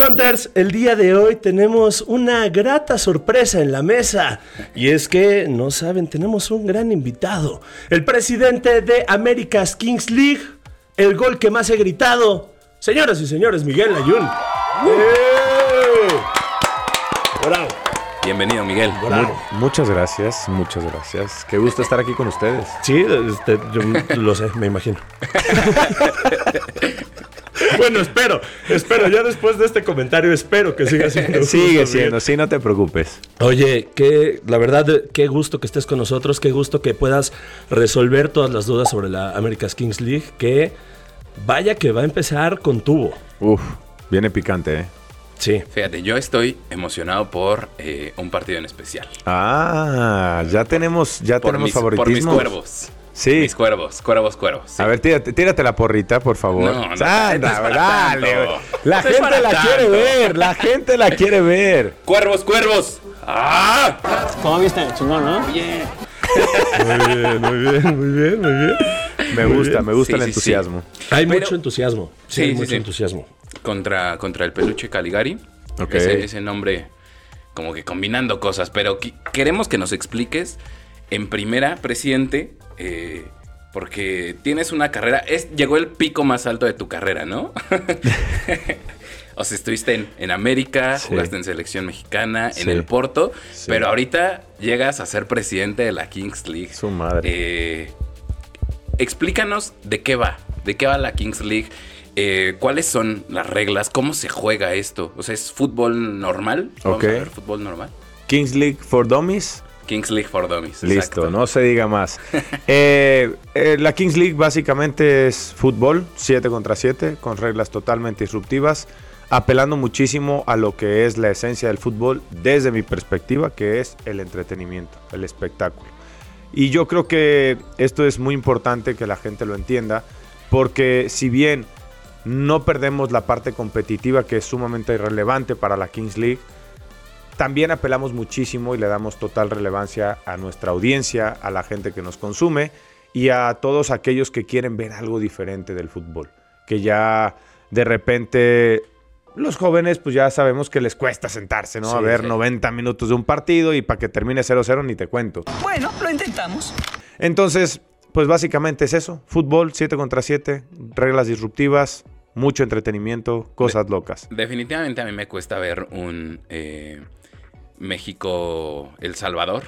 Hunters, el día de hoy tenemos una grata sorpresa en la mesa. Y es que, no saben, tenemos un gran invitado. El presidente de America's Kings League. El gol que más he gritado. Señoras y señores, Miguel Ayun. ¡Eh! Bravo. Bienvenido, Miguel. muchas gracias, muchas gracias. Qué gusto estar aquí con ustedes. Sí, este, yo lo sé, me imagino. bueno, espero, espero. Ya después de este comentario, espero que siga siendo. Sigue siendo, sí, no te preocupes. Oye, que la verdad, qué gusto que estés con nosotros, qué gusto que puedas resolver todas las dudas sobre la America's Kings League, que vaya que va a empezar con tubo. Uf, viene picante, ¿eh? Sí. Fíjate, yo estoy emocionado por eh, un partido en especial. Ah, ya tenemos, ya tenemos favoritismo. Por mis cuervos. Sí. Mis cuervos, cuervos, cuervos. A ver, tírate, la porrita, por favor. No, no, dale. La gente la quiere ver, la gente la quiere ver. Cuervos, cuervos. ¡Ah! ¿Cómo viste? Chingón, ¿no? Bien. Muy bien, muy bien, muy bien, muy bien. Me gusta, me gusta el entusiasmo. Hay mucho entusiasmo. Sí, hay mucho entusiasmo contra, contra el peluche Caligari. Ese, nombre como que combinando cosas, pero queremos que nos expliques en primera, presidente, eh, porque tienes una carrera, es, llegó el pico más alto de tu carrera, ¿no? o sea, estuviste en, América, jugaste en selección mexicana, en el Porto, pero ahorita llegas a ser presidente de la Kings League. Su madre. Eh, explícanos de qué va, de qué va la Kings League. Eh, ¿Cuáles son las reglas? ¿Cómo se juega esto? O sea, ¿es fútbol normal? ¿Vamos a fútbol normal? Kings League for Dummies. Kings League for Dummies. Listo, no se diga más. Eh, eh, la Kings League básicamente es fútbol, 7 contra 7, con reglas totalmente disruptivas, apelando muchísimo a lo que es la esencia del fútbol desde mi perspectiva, que es el entretenimiento, el espectáculo. Y yo creo que esto es muy importante que la gente lo entienda, porque si bien no perdemos la parte competitiva que es sumamente relevante para la Kings League. También apelamos muchísimo y le damos total relevancia a nuestra audiencia, a la gente que nos consume y a todos aquellos que quieren ver algo diferente del fútbol. Que ya de repente los jóvenes pues ya sabemos que les cuesta sentarse, ¿no? a ver 90 minutos de un partido y para que termine 0-0 ni te cuento. Bueno, lo intentamos. Entonces, pues básicamente es eso, fútbol 7 contra 7, reglas disruptivas, mucho entretenimiento, cosas locas. Definitivamente a mí me cuesta ver un eh, México-El Salvador.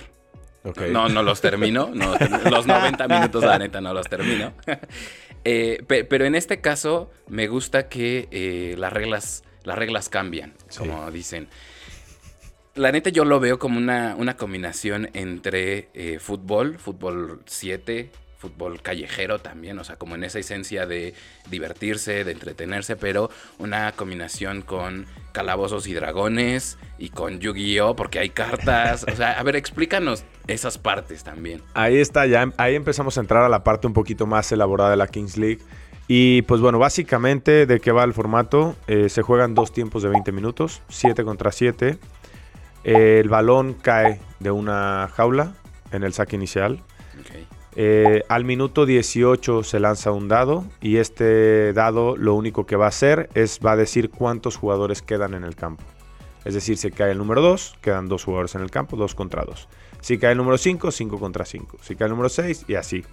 No, no los termino. los 90 minutos, la neta, no los termino. Eh, pero en este caso, me gusta que eh, las, reglas, las reglas cambian, como dicen. La neta, yo lo veo como una, una combinación entre fútbol, fútbol 7, fútbol callejero también, o sea, como en esa esencia de divertirse, de entretenerse, pero una combinación con calabozos y dragones y con Yu-Gi-Oh, porque hay cartas, o sea, a ver, explícanos esas partes también. Ahí está, ya ahí empezamos a entrar a la parte un poquito más elaborada de la Kings League. Y pues bueno, básicamente de qué va el formato, eh, se juegan dos tiempos de 20 minutos, 7 contra 7. el balón cae de una jaula en el saque inicial. Eh, al minuto 18 se lanza un dado y este dado lo único que va a hacer es va a decir cuántos jugadores quedan en el campo. Es decir, si cae el número 2, quedan dos jugadores en el campo, 2 contra 2. Si cae el número 5, 5 contra 5. Si cae el número 6 y así.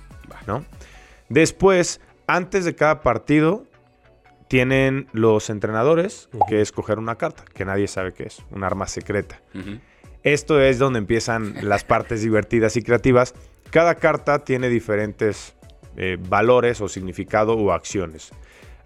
¿no? Después, antes de cada partido, tienen los entrenadores que escoger una carta, que nadie sabe qué es, un arma secreta. Esto es donde empiezan las partes divertidas y creativas cada carta tiene diferentes eh, valores o significado o acciones.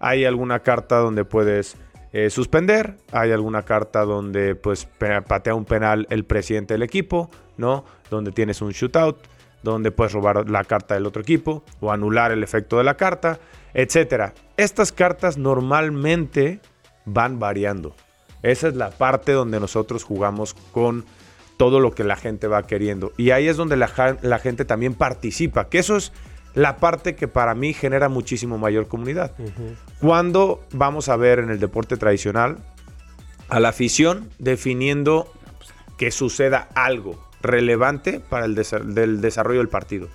Hay alguna carta donde puedes eh, suspender, hay alguna carta donde pues patea un penal el presidente del equipo, ¿no? Donde tienes un shootout, donde puedes robar la carta del otro equipo o anular el efecto de la carta, etcétera. Estas cartas normalmente van variando. Esa es la parte donde nosotros jugamos con todo lo que la gente va queriendo. Y ahí es donde la, gente también participa, que eso es la parte que para mí genera muchísimo mayor comunidad. Cuando vamos a ver en el deporte tradicional a la afición definiendo que suceda algo relevante para el del desarrollo del partido.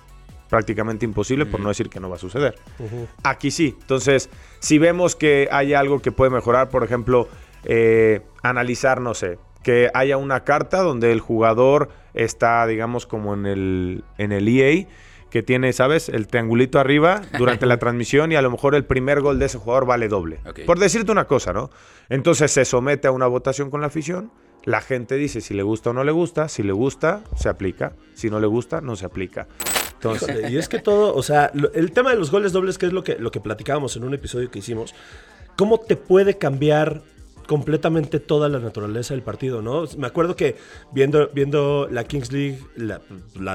Prácticamente imposible, por no decir que no va a suceder. Aquí sí. Entonces, si vemos que hay algo que puede mejorar, por ejemplo, eh, analizar, no sé, que haya una carta donde el jugador está, digamos, como en el, en el EA, que tiene, ¿sabes? El triangulito arriba durante la transmisión y a lo mejor el primer gol de ese jugador vale doble. Por decirte una cosa, ¿no? Entonces se somete a una votación con la afición. La gente dice si le gusta o no le gusta. Si le gusta, se aplica. Si no le gusta, no se aplica. Entonces, y es que todo, o sea, el tema de los goles dobles, que es lo que, lo que platicábamos en un episodio que hicimos, ¿cómo te puede cambiar completamente toda la naturaleza del partido, ¿no? Me acuerdo que viendo, viendo la Kings League, la,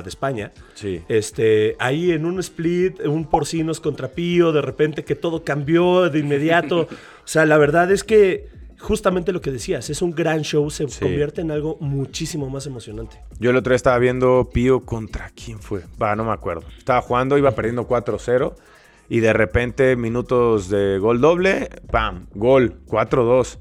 de España, sí. este, ahí en un split, un porcinos contra Pío, de repente que todo cambió de inmediato. o sea, la verdad es que justamente lo que decías, es un gran show, se convierte en algo muchísimo más emocionante. Yo el otro día estaba viendo Pío contra quién fue, va, no me acuerdo. Estaba jugando, iba perdiendo 4-0 y de repente minutos de gol doble, ¡pam! Gol, 4-2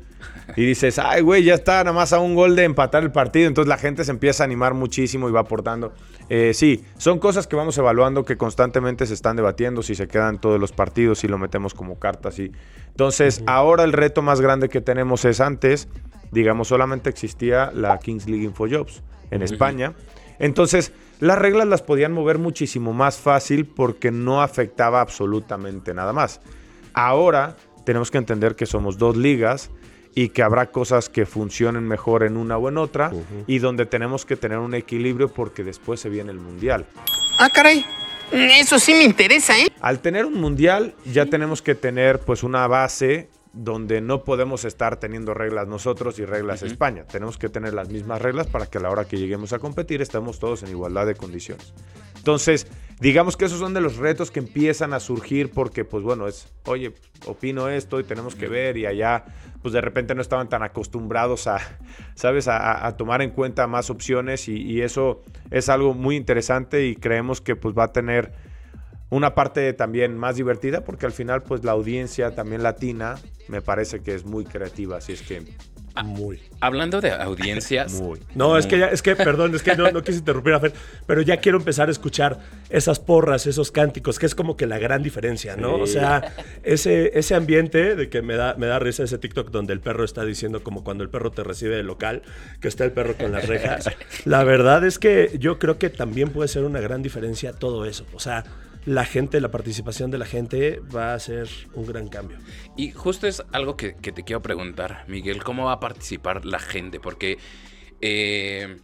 y dices, ay, güey, ya está nada más a un gol de empatar el partido. Entonces la gente se empieza a animar muchísimo y va aportando. Eh, sí, son cosas que vamos evaluando que constantemente se están debatiendo si se quedan todos los partidos, si lo metemos como cartas. Y... Entonces, ahora el reto más grande que tenemos es antes, digamos, solamente existía la Kings League Infojobs en España. Entonces, las reglas las podían mover muchísimo más fácil porque no afectaba absolutamente nada más. Ahora tenemos que entender que somos dos ligas y que habrá cosas que funcionen mejor en una o en otra y donde tenemos que tener un equilibrio porque después se viene el mundial. Ah, caray. Eso sí me interesa, ¿eh? Al tener un mundial ya tenemos que tener pues una base donde no podemos estar teniendo reglas nosotros y reglas España. Tenemos que tener las mismas reglas para que a la hora que lleguemos a competir estemos todos en igualdad de condiciones. Entonces, digamos que esos son de los retos que empiezan a surgir porque, pues bueno, es, oye, opino esto y tenemos que ver y allá, pues de repente no estaban tan acostumbrados a, ¿sabes?, a, tomar en cuenta más opciones y, y, eso es algo muy interesante y creemos que pues va a tener una parte también más divertida porque al final pues la audiencia también latina me parece que es muy creativa, así es que muy. Hablando de audiencias. Muy. No, es que ya, es que, perdón, es que no, no quise interrumpir a Fer, pero ya quiero empezar a escuchar esas porras, esos cánticos, que es como que la gran diferencia, ¿no? O sea, ese, ese ambiente de que me da, me da risa ese TikTok donde el perro está diciendo como cuando el perro te recibe del local, que está el perro con las rejas. La verdad es que yo creo que también puede ser una gran diferencia todo eso. O sea, la gente, la participación de la gente va a ser un gran cambio. Y justo es algo que, te quiero preguntar, Miguel, ¿cómo va a participar la gente? Porque... Eh,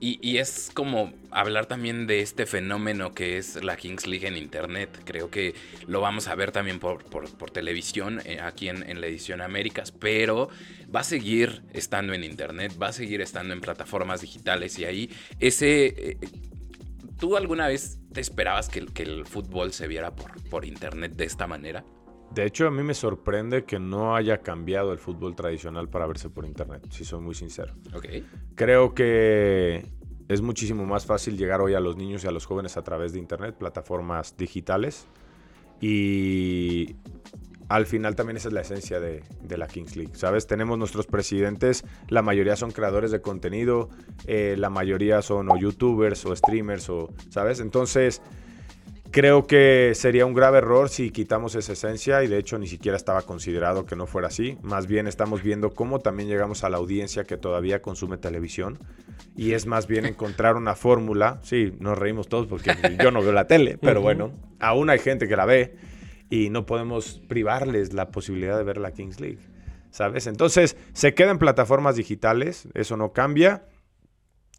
y, es como hablar también de este fenómeno que es la Kings League en Internet. Creo que lo vamos a ver también por, televisión, eh, aquí en, en, la edición Américas, pero va a seguir estando en Internet, va a seguir estando en plataformas digitales y ahí ese... Eh, ¿Tú alguna vez te esperabas que, que el fútbol se viera por, por internet de esta manera? De hecho, a mí me sorprende que no haya cambiado el fútbol tradicional para verse por internet, si soy muy sincero. Okay. Creo que es muchísimo más fácil llegar hoy a los niños y a los jóvenes a través de internet, plataformas digitales. Y al final también esa es la esencia de, la Kings League, ¿sabes? Tenemos nuestros presidentes, la mayoría son creadores de contenido, eh, la mayoría son o youtubers o streamers, o, ¿sabes? Entonces, creo que sería un grave error si quitamos esa esencia y de hecho ni siquiera estaba considerado que no fuera así. Más bien estamos viendo cómo también llegamos a la audiencia que todavía consume televisión y es más bien encontrar una fórmula. Sí, nos reímos todos porque yo no veo la tele, pero bueno, aún hay gente que la ve y no podemos privarles la posibilidad de ver la Kings League, ¿sabes? Entonces, se queda en plataformas digitales, eso no cambia.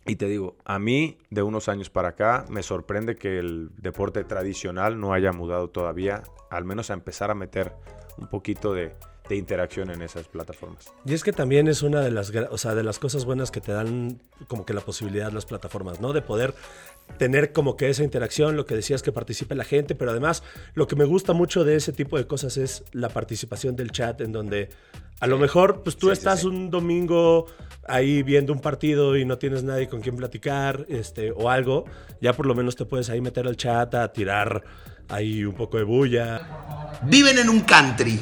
Y te digo, a mí de unos años para acá me sorprende que el deporte tradicional no haya mudado todavía, al menos a empezar a meter un poquito de, de interacción en esas plataformas. Y es que también es una de las, o sea, de las cosas buenas que te dan como que la posibilidad las plataformas, ¿no? De poder tener como que esa interacción, lo que decías que participe la gente, pero además lo que me gusta mucho de ese tipo de cosas es la participación del chat en donde a lo mejor pues tú estás un domingo ahí viendo un partido y no tienes nadie con quien platicar, este o algo, ya por lo menos te puedes ahí meter al chat a tirar ahí un poco de bulla. Viven en un country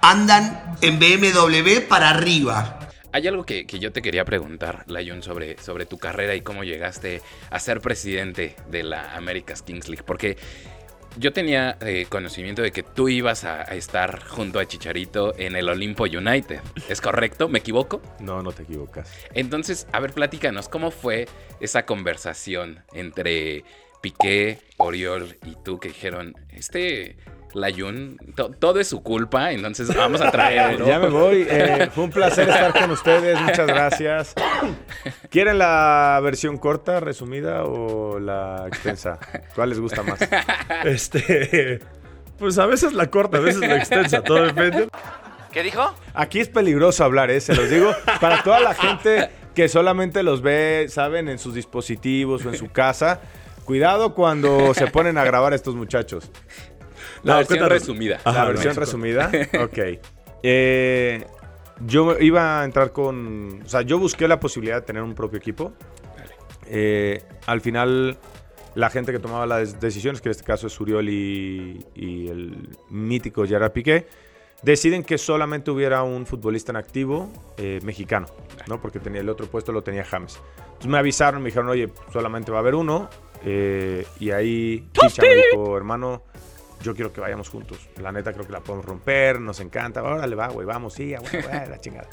andan en BMW para arriba. Hay algo que, yo te quería preguntar, Layun, sobre, sobre tu carrera y cómo llegaste a ser presidente de la America's Kings League. Porque yo tenía eh, conocimiento de que tú ibas a, a estar junto a Chicharito en el Olimpo United. ¿Es correcto? ¿Me equivoco? No, no te equivocas. Entonces, a ver, platícanos, ¿cómo fue esa conversación entre Piqué, Oriol y tú que dijeron, este Layun, to- todo es su culpa, entonces vamos a traerlo? Ya me voy. eh, fue un placer estar con ustedes. Muchas gracias. ¿Quieren la versión corta, resumida o la extensa? ¿Cuál les gusta más? Este. Pues a veces la corta, a veces la extensa, todo depende. ¿Qué dijo? Aquí es peligroso hablar, ¿eh? Se los digo. Para toda la gente que solamente los ve, saben, en sus dispositivos o en su casa. Cuidado cuando se ponen a grabar estos muchachos. La No, versión cuéntanos. resumida. La versión resumida. Ok. Eh, yo iba a entrar con. O sea, yo busqué la posibilidad de tener un propio equipo. Eh, al final, la gente que tomaba las decisiones, que en este caso es Uriol y, y el mítico Gerard Piqué, deciden que solamente hubiera un futbolista en activo eh, mexicano, ¿no? Porque tenía el otro puesto lo tenía James. Entonces me avisaron, me dijeron, oye, solamente va a haber uno. eh, y ahí Chicha me dijo, hermano, yo quiero que vayamos juntos. La neta creo que la podemos romper, nos encanta. Órale, va, güey, vamos, sí, güey, güey, la chingada.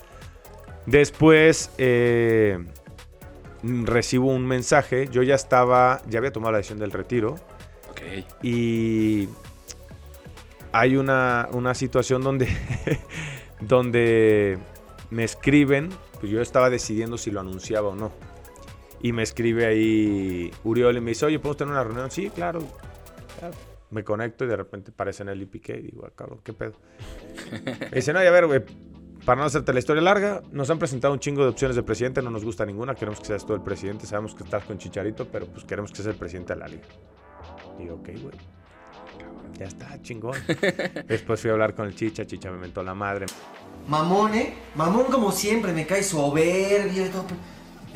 Después eh, recibo un mensaje. Yo ya estaba, ya había tomado la decisión del retiro. Ok. Y hay una, una situación donde, donde me escriben, pues yo estaba decidiendo si lo anunciaba o no. Y me escribe ahí Uriol y me dice, oye, ¿podemos tener una reunión? Sí, claro. Ya, Me conecto y de repente aparecen y Piqué y digo, ah, cabrón, ¿qué pedo? Me dice, no, y a ver, güey, para no hacerte la historia larga, nos han presentado un chingo de opciones de presidente, no nos gusta ninguna, queremos que seas tú el presidente, sabemos que estás con Chicharito, pero pues queremos que seas el presidente de la liga. Y yo, ok, güey. Ya está, chingón. Después fui a hablar con el Chicha, Chicha me mentó la madre. Mamón, ¿eh? Mamón como siempre, me cae soberbia y todo.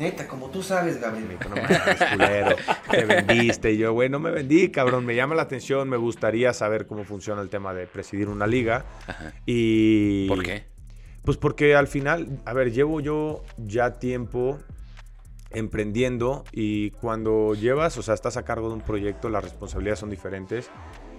Neta, como tú sabes, Me Gabriel. dijo, no mames, culero, te vendiste. Y yo, güey, no me vendí, cabrón. Me llama la atención, me gustaría saber cómo funciona el tema de presidir una liga. Y... ¿Por qué? Pues porque al final, a ver, llevo yo ya tiempo emprendiendo y cuando llevas, o sea, estás a cargo de un proyecto, las responsabilidades son diferentes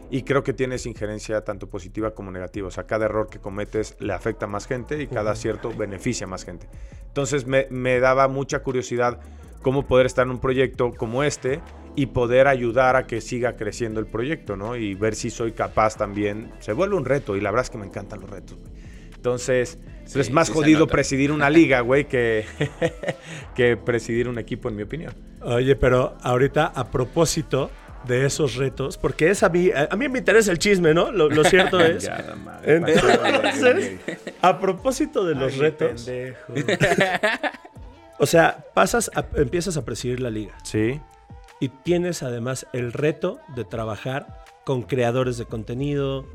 y creo que tienes injerencia tanto positiva como negativa. O sea, cada error que cometes le afecta a más gente y cada acierto beneficia a más gente. Entonces me, me daba mucha curiosidad cómo poder estar en un proyecto como este y poder ayudar a que siga creciendo el proyecto, ¿no? Y ver si soy capaz también. Se vuelve un reto y la verdad es que me encantan los retos, güey. Entonces, Sí, es más sí jodido presidir una liga, güey, que, que presidir un equipo, en mi opinión. Oye, pero ahorita a propósito de esos retos, porque es a mí, a, mí me interesa el chisme, ¿no? Lo, lo cierto es. Ya, madre, Entonces, a propósito de los Ay, retos, o sea, pasas, a- empiezas a presidir la liga Sí, y tienes además el reto de trabajar con creadores de contenido,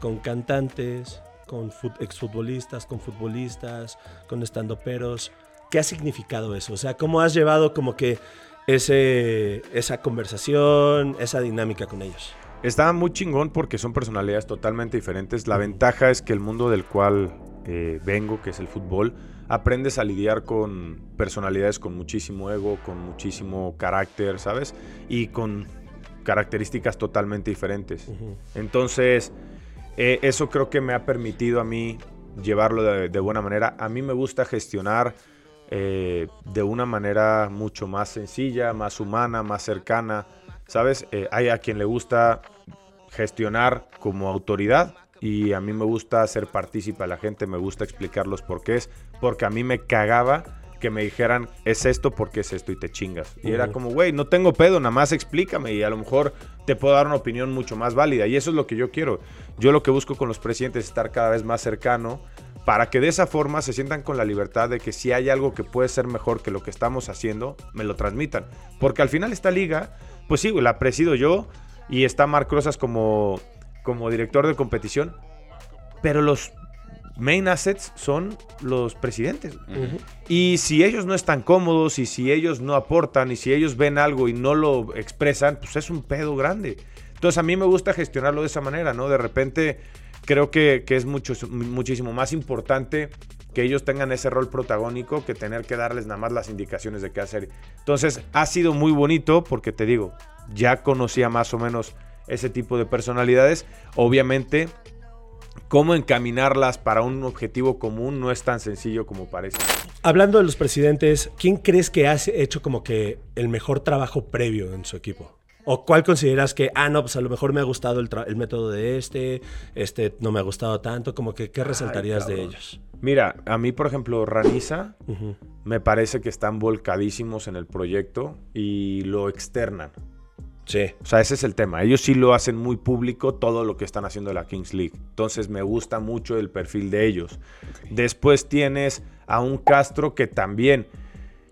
con cantantes, con fut- exfutbolistas, con futbolistas, con estandoperos. ¿Qué ha significado eso? O sea, ¿cómo has llevado como que ese, esa conversación, esa dinámica con ellos? Está muy chingón porque son personalidades totalmente diferentes. La ventaja es que el mundo del cual eh, vengo, que es el fútbol, aprendes a lidiar con personalidades con muchísimo ego, con muchísimo carácter, ¿sabes? Y con características totalmente diferentes. Entonces, eh, eso creo que me ha permitido a mí llevarlo de, de buena manera. A mí me gusta gestionar eh, de una manera mucho más sencilla, más humana, más cercana. ¿Sabes? Eh, hay a quien le gusta gestionar como autoridad y a mí me gusta ser partícipe a la gente, me gusta explicar los porqués, porque a mí me cagaba que me dijeran, es esto porque es esto y te chingas. Y era como, güey, no tengo pedo, nada más explícame y a lo mejor te puedo dar una opinión mucho más válida. Y eso es lo que yo quiero. Yo lo que busco con los presidentes es estar cada vez más cercano para que de esa forma se sientan con la libertad de que si hay algo que puede ser mejor que lo que estamos haciendo, me lo transmitan. Porque al final esta liga, pues sí, la presido yo y está Marc Rosas como, como director de competición, pero los main assets son los presidentes. Y si ellos no están cómodos y si ellos no aportan y si ellos ven algo y no lo expresan, pues es un pedo grande. Entonces a mí me gusta gestionarlo de esa manera, ¿no? De repente creo que, es muchísimo más importante que ellos tengan ese rol protagónico que tener que darles nada más las indicaciones de qué hacer. Entonces ha sido muy bonito porque te digo, ya conocía más o menos ese tipo de personalidades. Obviamente, cómo encaminarlas para un objetivo común no es tan sencillo como parece. Hablando de los presidentes, ¿quién crees que ha hecho como que el mejor trabajo previo en su equipo? ¿O cuál consideras que, ah, no, pues a lo mejor me ha gustado el, el método de este, este no me ha gustado tanto, como que, ¿qué resaltarías de ellos? Mira, a mí, por ejemplo, Raniza, me parece que están volcadísimos en el proyecto y lo externan. Sí. O sea, ese es el tema. Ellos sí lo hacen muy público todo lo que están haciendo en la Kings League. Entonces me gusta mucho el perfil de ellos. Después tienes a un Castro que también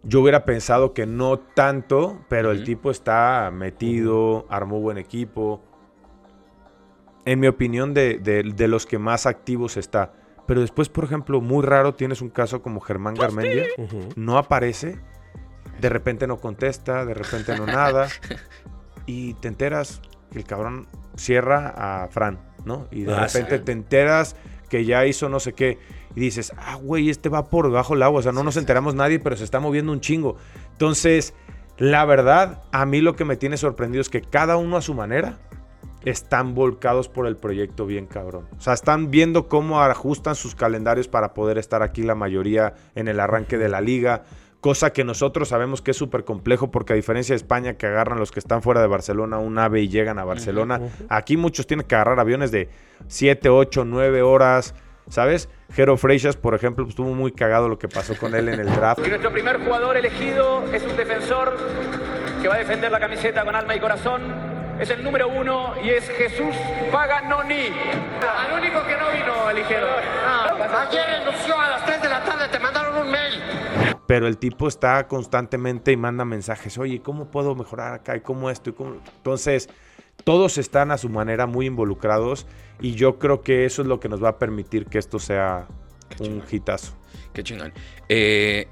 yo hubiera pensado que no tanto, pero el tipo está metido, armó buen equipo. En mi opinión, de, de- de los que más activos está. Pero después, por ejemplo, muy raro tienes un caso como Germán Garmendia. No aparece, de repente no contesta, de repente no nada. y te enteras que el cabrón cierra a Fran, ¿no? Y de Ah, repente sí. te enteras que ya hizo no sé qué. Y dices, ah, güey, este va por debajo del agua. O sea, no nos enteramos nadie, pero se está moviendo un chingo. Entonces, la verdad, a mí lo que me tiene sorprendido es que cada uno a su manera están volcados por el proyecto bien cabrón. O sea, están viendo cómo ajustan sus calendarios para poder estar aquí la mayoría en el arranque de la liga. Cosa que nosotros sabemos que es súper complejo porque a diferencia de España que agarran los que están fuera de Barcelona un ave y llegan a Barcelona, aquí muchos tienen que agarrar aviones de 7, 8, 9 horas, ¿sabes? Jero Freixas, por ejemplo, estuvo muy cagado lo que pasó con él en el draft. Y nuestro primer jugador elegido es un defensor que va a defender la camiseta con alma y corazón. Es el número uno y es Jesús Paganoni. Al único que no vino eligieron. Ayer anunció a las 3 de la tarde, te mandaron un mail. pero el tipo está constantemente y manda mensajes, oye, ¿cómo puedo mejorar acá? ¿Y cómo esto? ¿Y cómo? Entonces, todos están a su manera muy involucrados y yo creo que eso es lo que nos va a permitir que esto sea un hitazo. Qué chingón. Eh,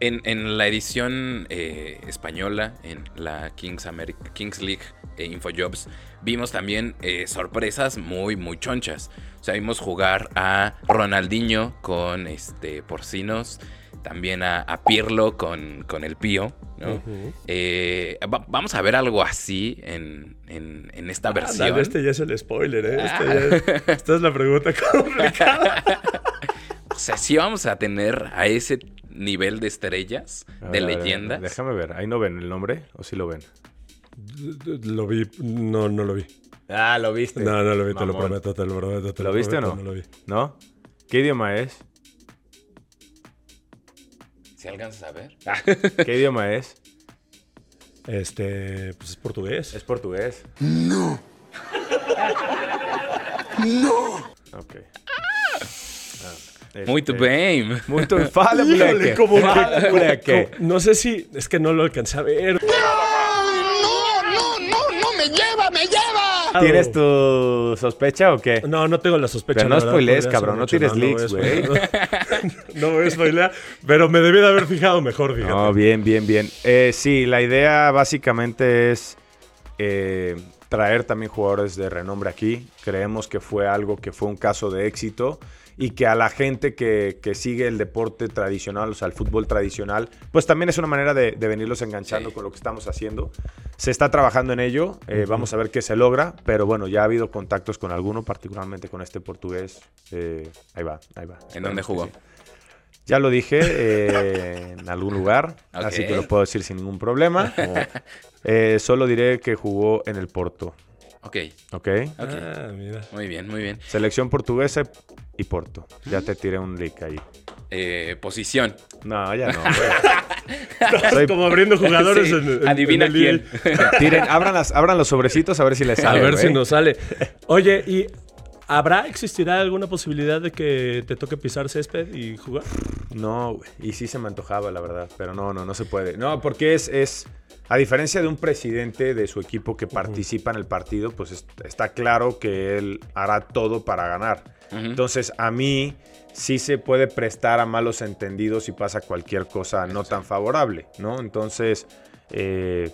en, en la edición eh, española, en la Kings, League eh, Infojobs, vimos también eh, sorpresas muy, muy chonchas. O sea, vimos jugar a Ronaldinho con este Porcinos, también a, a Pirlo con, con el Pío. ¿no? Eh, va- vamos a ver algo así en, en- en esta versión. Ándale, este ya es el spoiler, ¿eh? Este ya es- esta es la pregunta complicada. O sea, sí vamos a tener a ese nivel de estrellas, A de ver, a ver, leyendas. Déjame ver, ahí no ven el nombre o sí lo ven. lo vi, no, no lo vi. Ah, lo viste. No, no lo vi, te lo prometo, te lo prometo. te ¿Lo viste o no? No lo vi. ¿No? ¿Qué idioma es? Si alcanzas a ver. ¿Qué idioma es? Este, pues es portugués. Es portugués. No. no. Ok. Ah, Muito este, bem. Muito fala, Híjole, moleque. como que- Fala, moleque. como- no sé si, es que no lo alcancé a ver. No, ¿Tienes tu sospecha o qué? No, no tengo la sospecha. Pero no spoilees, cabrón, no tires leaks, güey. No voy a spoilear, pero me debí de haber fijado mejor, fíjate. No, bien, bien, bien. Eh, sí, la idea básicamente es eh, traer también jugadores de renombre aquí. Creemos que fue algo que fue un caso de éxito y que a la gente que, que sigue el deporte tradicional, o sea, el fútbol tradicional, pues también es una manera de, de venirlos enganchando Sí. con lo que estamos haciendo. Se está trabajando en ello, eh, vamos a ver qué se logra, pero bueno, ya ha habido contactos con alguno, particularmente con este portugués. Eh, ahí va, ahí va. ¿En dónde jugó? sí. Ya lo dije eh, en algún lugar, así que lo puedo decir sin ningún problema. Eh, solo diré que jugó en el Porto, Ok, ¿ok? ok. Ah, mira. Muy bien, muy bien. Selección portuguesa y Porto. Ya te tiré un link ahí. Eh, posición. No, ya no. Soy- Como abriendo jugadores Sí, en, en- Adivina en el quién. Tiren, abran, las, abran los sobrecitos a ver si les A sale. ver si nos sale. Oye, ¿y habrá, existirá alguna posibilidad de que te toque pisar césped y jugar? No, güey. Y sí se me antojaba, la verdad. Pero no, no, no se puede. No, porque es, es a diferencia de un presidente de su equipo que participa en el partido, pues es- está claro que él hará todo para ganar. Entonces, a mí sí se puede prestar a malos entendidos si pasa cualquier cosa no tan favorable, ¿no? Entonces, eh,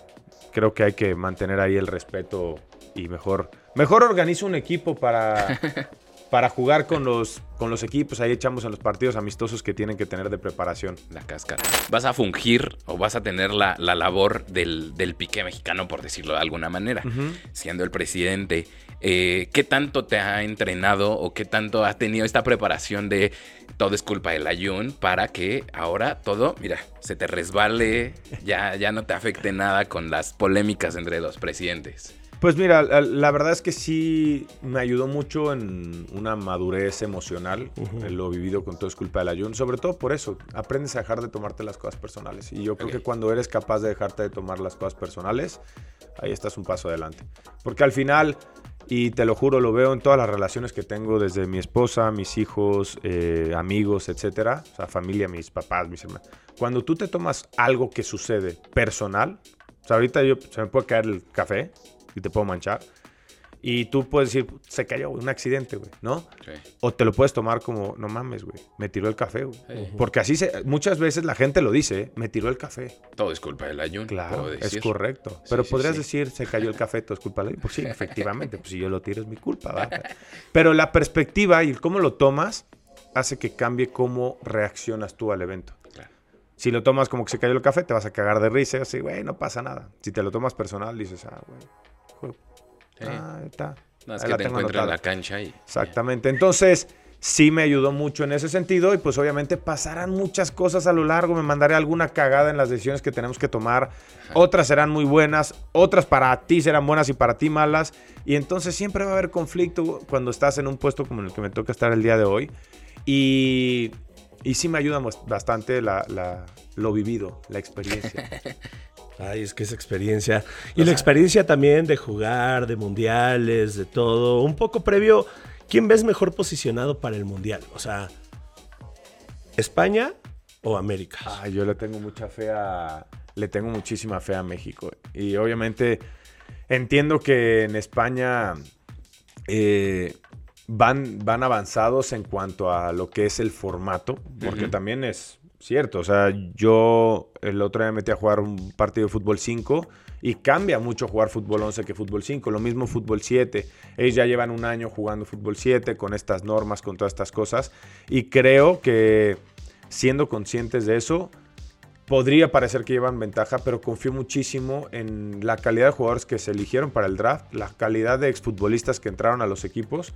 creo que hay que mantener ahí el respeto y mejor, mejor organiza un equipo para, para jugar con los, con los equipos, ahí echamos en los partidos amistosos que tienen que tener de preparación. La cáscara. Vas a fungir o vas a tener la, la labor del, del, piqué mexicano, por decirlo de alguna manera, siendo el presidente. Eh, ¿Qué tanto te ha entrenado o qué tanto has tenido esta preparación de todo es culpa del ayun para que ahora todo, mira, se te resbale, ya, ya no te afecte nada con las polémicas entre los presidentes? Pues mira, la, verdad es que sí me ayudó mucho en una madurez emocional, lo vivido con todo es culpa del ayuno, sobre todo por eso, aprendes a dejar de tomarte las cosas personales. Y yo creo que cuando eres capaz de dejarte de tomar las cosas personales, ahí estás un paso adelante. Porque al final, y te lo juro, lo veo en todas las relaciones que tengo, desde mi esposa, mis hijos, eh, amigos, etcétera, o sea, familia, mis papás, mis hermanos. Cuando tú te tomas algo que sucede personal, o sea, ahorita yo, se me puede caer el café, y te puedo manchar. Y tú puedes decir, se cayó, un accidente, güey, ¿no? O te lo puedes tomar como, no mames, güey, me tiró el café, güey. Porque así se, muchas veces la gente lo dice, ¿eh? me tiró el café. Todo es culpa del ayuno. Claro, es correcto. Pero podrías decir, se cayó el café, todo es culpa del ayuno. Pues sí, efectivamente, pues si yo lo tiro es mi culpa, ¿verdad? Pero la perspectiva y cómo lo tomas hace que cambie cómo reaccionas tú al evento. Si lo tomas como que se cayó el café, te vas a cagar de risa, así, güey, no pasa nada. Si te lo tomas personal, dices, ah, güey Ah, está. No, es que te encuentro en la cancha y... Exactamente. Entonces, sí me ayudó mucho en ese sentido y pues obviamente pasarán muchas cosas a lo largo, me mandaré alguna cagada en las decisiones que tenemos que tomar, otras serán muy buenas, otras para ti serán buenas y para ti malas. Y entonces siempre va a haber conflicto cuando estás en un puesto como en el que me toca estar el día de hoy. Y, y sí me ayuda bastante la, lo vivido, la experiencia. Ay, es que esa experiencia. Y la experiencia también de jugar, de mundiales, de todo. Un poco previo, ¿quién ves mejor posicionado para el mundial? O sea, ¿España o América? Ay, yo le tengo mucha fe a. Le tengo muchísima fe a México. Y obviamente entiendo que en España eh, van, van avanzados en cuanto a lo que es el formato, porque también es cierto. O sea, yo el otro día me metí a jugar un partido de fútbol 5 y cambia mucho jugar fútbol 11 que fútbol 5. Lo mismo fútbol 7. Ellos ya llevan un año jugando fútbol 7 con estas normas, con todas estas cosas. Y creo que siendo conscientes de eso, podría parecer que llevan ventaja, pero confío muchísimo en la calidad de jugadores que se eligieron para el draft, la calidad de exfutbolistas que entraron a los equipos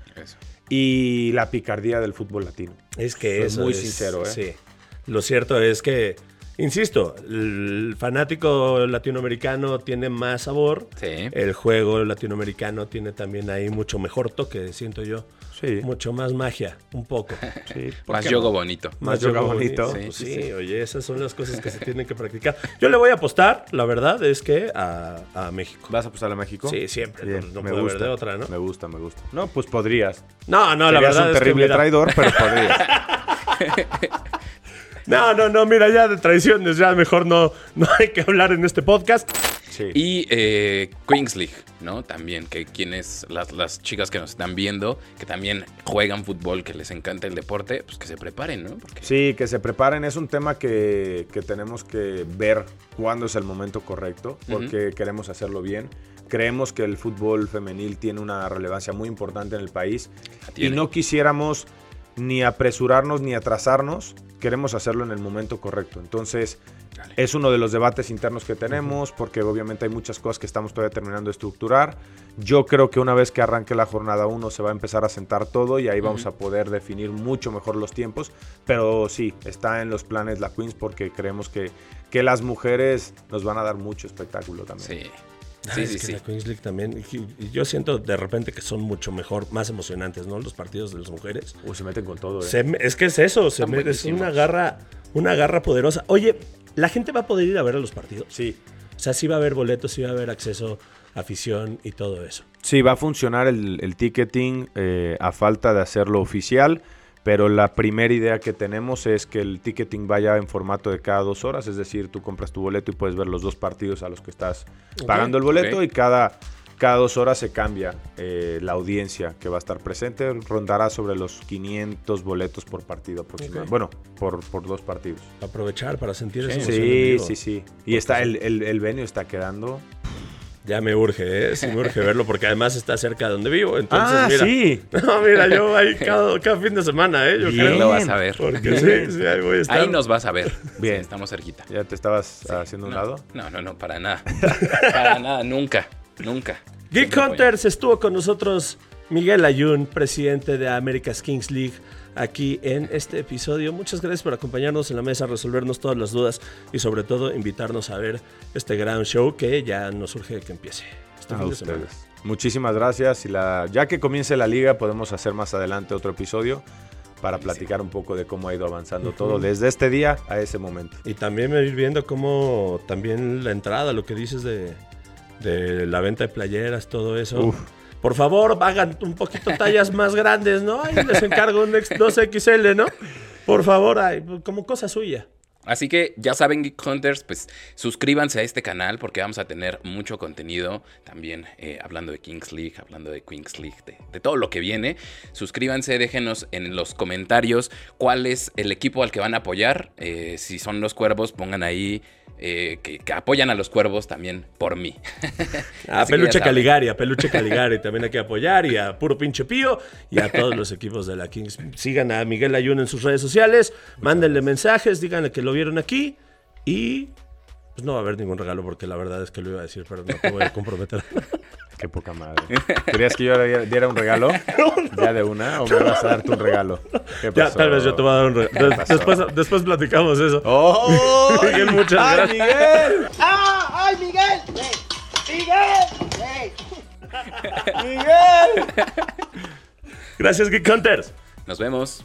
y la picardía del fútbol latino. Es que es muy sincero, ¿eh? Sí. Lo cierto es que, insisto, el fanático latinoamericano tiene más sabor. Sí. El juego latinoamericano tiene también ahí mucho mejor toque, siento yo. Sí. Mucho más magia, un poco. Sí, más yoga bonito. Más, yoga, bonito. Sí, oye, esas son las cosas que se tienen que practicar. Yo le voy a apostar, la verdad, es que a, México. ¿Vas a apostar a México? Sí, siempre. no, me puede gusta, de otra, ¿no? Me gusta, me gusta. No, pues podrías. No, no, la verdad un terrible traidor, pero podrías. No, no, no, mira, ya de traiciones, ya mejor no, no hay que hablar en este podcast. Y eh, Queens League, ¿no? También, que quienes, las, las, chicas que nos están viendo, que también juegan fútbol, que les encanta el deporte, pues que se preparen, ¿no? Sí, que se preparen. Es un tema que, tenemos que ver cuándo es el momento correcto, porque queremos hacerlo bien. Creemos que el fútbol femenil tiene una relevancia muy importante en el país y no quisiéramos ni apresurarnos ni atrasarnos queremos hacerlo en el momento correcto. Entonces, es uno de los debates internos que tenemos, porque obviamente hay muchas cosas que estamos todavía terminando de estructurar. Yo creo que una vez que arranque la jornada 1 se va a empezar a sentar todo y ahí vamos a poder definir mucho mejor los tiempos. Pero sí, está en los planes la Queens porque creemos que, que las mujeres nos van a dar mucho espectáculo también. Sí. Sí, sí, sí. La Queens League también. Y yo siento de repente que son mucho mejor, más emocionantes, ¿no? Los partidos de las mujeres. Uy, se meten con todo, ¿eh? es que es eso, se es una garra, una garra poderosa. Oye, ¿la gente va a poder ir a ver a los partidos? Sí. O sea, sí va a haber boletos, sí va a haber acceso, afición y todo eso. Sí, va a funcionar el, ticketing eh, a falta de hacerlo oficial pero la primera idea que tenemos es que el ticketing vaya en formato de cada dos horas, es decir, tú compras tu boleto y puedes ver los dos partidos a los que estás pagando el boleto y cada, cada dos horas se cambia eh, la audiencia que va a estar presente, rondará sobre los 500 boletos por partido aproximadamente, bueno, por, por, dos partidos. Aprovechar para sentir sí, Sí, sí, sí. Y está el, el, el venue está quedando Ya me urge, ¿eh? Sí me urge verlo porque además está cerca de donde vivo. Entonces, Ah, mira. sí. No, mira, yo ahí cada, cada fin de semana, ¿eh? Yo Bien. creo. Lo vas a ver. Porque sí, sí, ahí voy a estar. Ahí nos vas a ver. Bien. Sí, estamos cerquita. ¿Ya te estabas haciendo un lado? No, no, no, para nada. para nada, nunca. Nunca. Geek. Hunters estuvo con nosotros Miguel Ayun, presidente de America's Kings League, aquí en este episodio. Muchas gracias por acompañarnos en la mesa, resolvernos todas las dudas y sobre todo invitarnos a ver este gran show que ya nos urge que empiece. Este A fin de semana. ustedes. Muchísimas gracias. Y la, ya que comience la liga, podemos hacer más adelante otro episodio para platicar un poco de cómo ha ido avanzando todo desde este día a ese momento. Y también ir viendo cómo también la entrada, lo que dices de, de la venta de playeras, todo eso. Uf. Por favor, hagan un poquito tallas más grandes, ¿no? Ahí les encargo un X- 2XL, ¿no? Por favor, ay, como cosa suya. Así que ya saben, Geek Hunters, pues suscríbanse a este canal porque vamos a tener mucho contenido también eh, hablando de Kings League, hablando de Queens League, de, de todo lo que viene. Suscríbanse, déjenos en los comentarios cuál es el equipo al que van a apoyar. Eh, si son los cuervos, pongan ahí eh, que, que apoyan a los cuervos también por mí. A ya Peluche. Caligari, a Peluche Caligari también hay que apoyar y a Puro Pinche Pío y a todos los equipos de la Kings. Sigan a Miguel Ayun en sus redes sociales, mándenle mensajes, díganle que lo vieron aquí y pues no va a haber ningún regalo porque la verdad es que lo iba a decir, pero no te voy a comprometer. Qué poca madre. ¿Querías que yo le diera un regalo? ¿Ya de una? ¿O me vas a darte un regalo? ¿Qué ya, pasó? tal vez yo te voy a dar un regalo. Después, después platicamos eso. ¡Oh! Miguel, muchas ¡Ay, gracias. Miguel! ¡Ah! ¡Ay, Miguel! ¡Miguel! ¡Miguel! ¡Miguel! Gracias, Geek Hunters. Nos vemos.